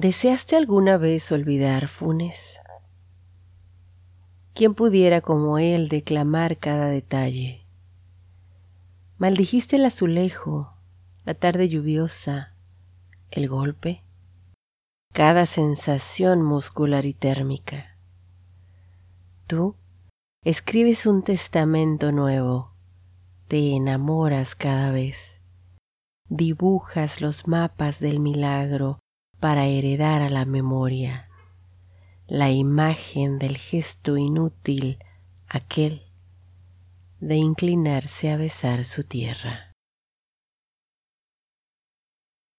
¿Deseaste alguna vez olvidar Funes? ¿Quién pudiera como él declamar cada detalle? Maldijiste el azulejo, la tarde lluviosa, el golpe, cada sensación muscular y térmica. Tú escribes un testamento nuevo, te enamoras cada vez, dibujas los mapas del milagro para heredar a la memoria la imagen del gesto inútil aquel de inclinarse a besar su tierra.